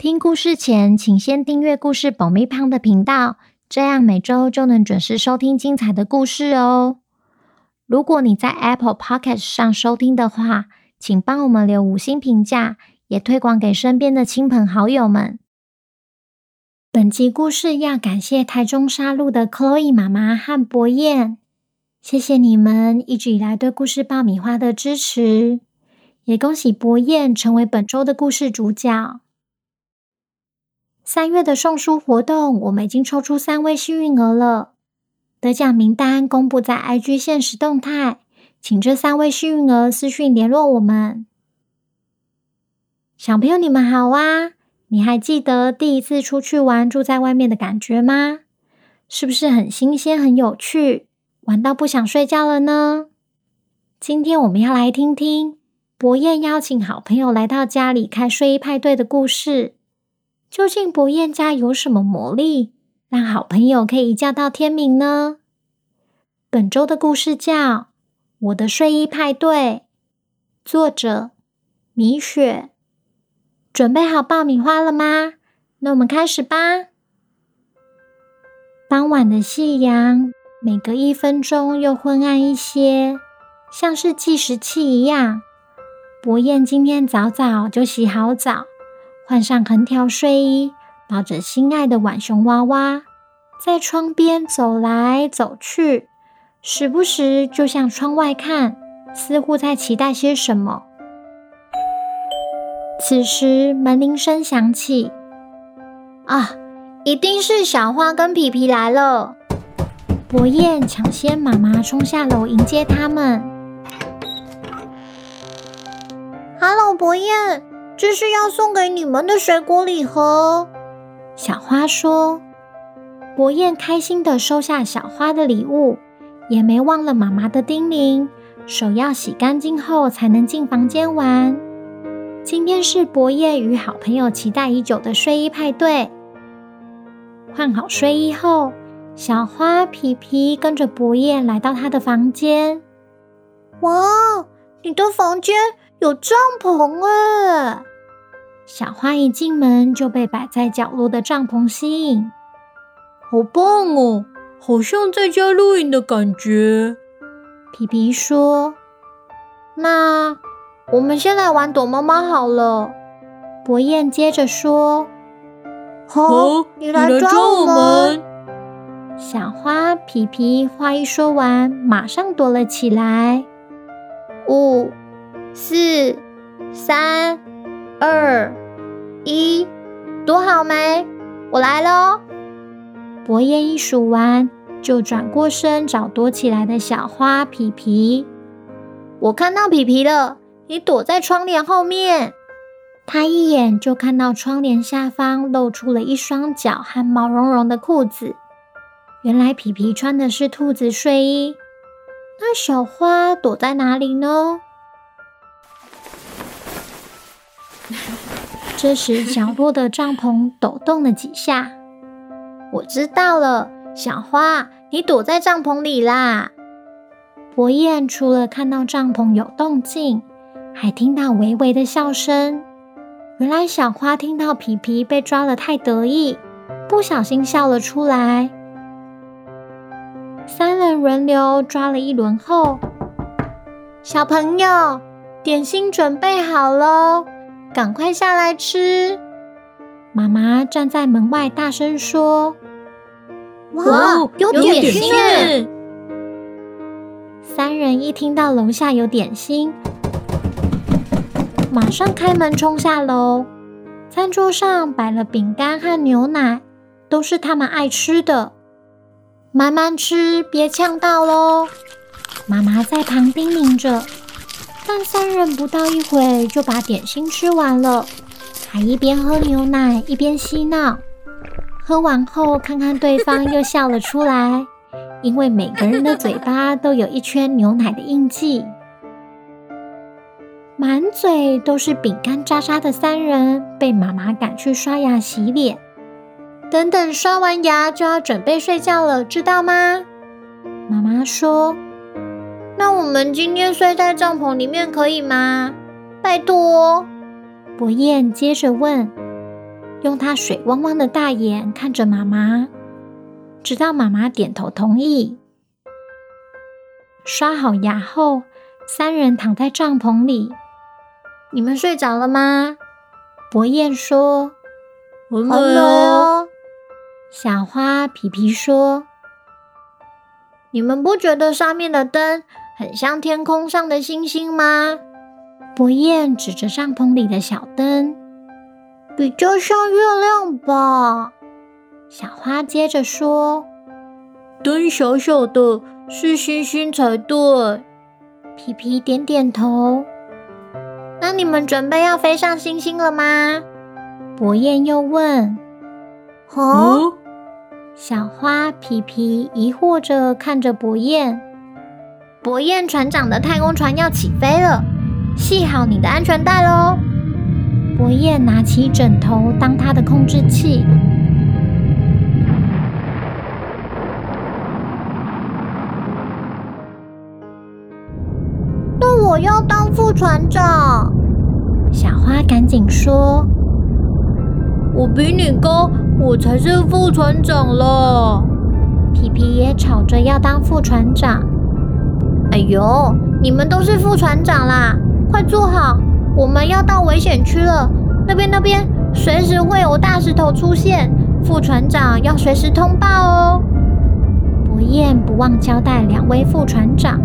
听故事前，请先订阅故事爆米花的频道，这样每周就能准时收听精彩的故事哦。如果你在 Apple Podcast 上收听的话，请帮我们留五星评价，也推广给身边的亲朋好友们。本集故事要感谢台中沙鹿的 Chloe 妈妈和博彦，谢谢你们一直以来对故事爆米花的支持，也恭喜博彦成为本周的故事主角。三月的送书活动，我们已经抽出三位幸运儿了。得奖名单公布在 IG 限时动态，请这三位幸运儿私讯联络我们。小朋友，你们好啊！你还记得第一次出去玩住在外面的感觉吗？是不是很新鲜、很有趣，玩到不想睡觉了呢？今天我们要来听听博彦邀请好朋友来到家里开睡衣派对的故事。究竟博彦家有什么魔力，让好朋友可以一觉到天明呢？本周的故事叫《我的睡衣派对》，作者米雪。准备好爆米花了吗？那我们开始吧。傍晚的夕阳，每隔一分钟又昏暗一些，像是计时器一样。博彦今天早早就洗好澡。换上横条睡衣，抱着心爱的浣熊娃娃，在窗边走来走去，时不时就向窗外看，似乎在期待些什么。此时门铃声响起，啊，一定是小花跟皮皮来了！博彦抢先妈妈冲下楼迎接他们。Hello，博彦。这是要送给你们的水果礼盒。小花说：“博彦开心地收下小花的礼物，也没忘了妈妈的叮咛，手要洗干净后才能进房间玩。今天是博彦与好朋友期待已久的睡衣派对。换好睡衣后，小花皮皮跟着博彦来到他的房间。哇，你的房间有帐篷哎！”小花一进门就被摆在角落的帐篷吸引，好棒哦，好像在家露营的感觉。皮皮说：“那我们先来玩躲猫猫好了。”博彦接着说：“好，你来抓我们。”小花皮皮话一说完，马上躲了起来。五、四、三、二。一，躲好没？我来喽！博彦一数完，就转过身找躲起来的小花皮皮。我看到皮皮了，你躲在窗帘后面。他一眼就看到窗帘下方露出了一双脚和毛茸茸的裤子。原来皮皮穿的是兔子睡衣。那小花躲在哪里呢？这时，角落的帐篷抖动了几下。我知道了，小花，你躲在帐篷里啦。博彦除了看到帐篷有动静，还听到微微的笑声。原来小花听到皮皮被抓了太得意，不小心笑了出来。三人轮流抓了一轮后，小朋友，点心准备好喽。赶快下来吃！妈妈站在门外大声说：“哇，有点心！”三人一听到楼下有点心，马上开门冲下楼。餐桌上摆了饼干和牛奶，都是他们爱吃的。慢慢吃，别呛到喽！妈妈在旁叮咛着。但三人不到一会就把点心吃完了，还一边喝牛奶一边嬉闹。喝完后，看看对方，又笑了出来，因为每个人的嘴巴都有一圈牛奶的印记。满嘴都是饼干渣渣的三人，被妈妈赶去刷牙洗脸。等等，刷完牙就要准备睡觉了，知道吗？妈妈说：“我们今天睡在帐篷里面可以吗？拜托。”博彦接着问，用他水汪汪的大眼看着妈妈，直到妈妈点头同意。刷好牙后，三人躺在帐篷里。你们睡着了吗？博彦说：“还没有。”小花皮皮说：“你们不觉得上面的灯很像天空上的星星吗？”博彦指着帐篷里的小灯，比较像月亮吧。小花接着说：“灯小小的，是星星才对。”皮皮点点头。那你们准备要飞上星星了吗？博彦又问。哦，小花皮皮疑惑着看着博彦。博彦船长的太空船要起飞了。系好你的安全带喽！博彦拿起枕头当他的控制器。那我要当副船长。小花赶紧说：“我比你高，我才是副船长了。”皮皮也吵着要当副船长。哎呦，你们都是副船长啦！快坐好，我们要到危险区了。那边那边，随时会有大石头出现，副船长要随时通报哦。博彦不忘交代两位副船长：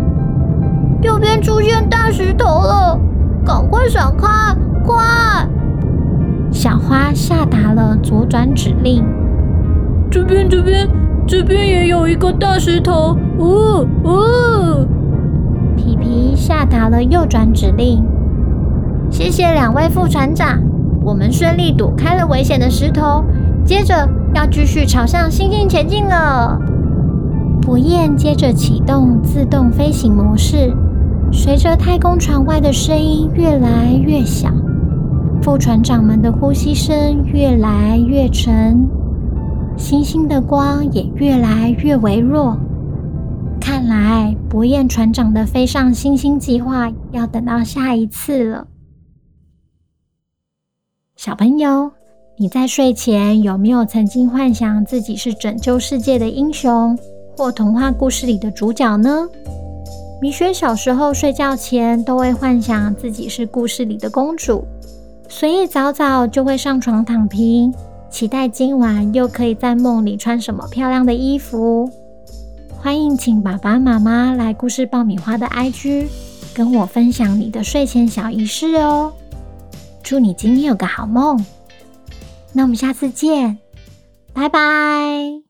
右边出现大石头了，赶快闪开！快！小花下达了左转指令。这边这边这边也有一个大石头，哦哦。皮皮下达了右转指令。谢谢两位副船长，我们顺利躲开了危险的石头，接着要继续朝向星星前进了。博彦接着启动自动飞行模式，随着太空船外的声音越来越小，副船长们的呼吸声越来越沉，星星的光也越来越微弱。看来，博彦船长的飞上星星计划要等到下一次了。小朋友，你在睡前有没有曾经幻想自己是拯救世界的英雄，或童话故事里的主角呢？米雪小时候睡觉前都会幻想自己是故事里的公主，所以早早就会上床躺平，期待今晚又可以在梦里穿什么漂亮的衣服。欢迎请爸爸妈妈来故事爆米花的 IG，跟我分享你的睡前小仪式哦。祝你今天有个好梦，那我们下次见，拜拜。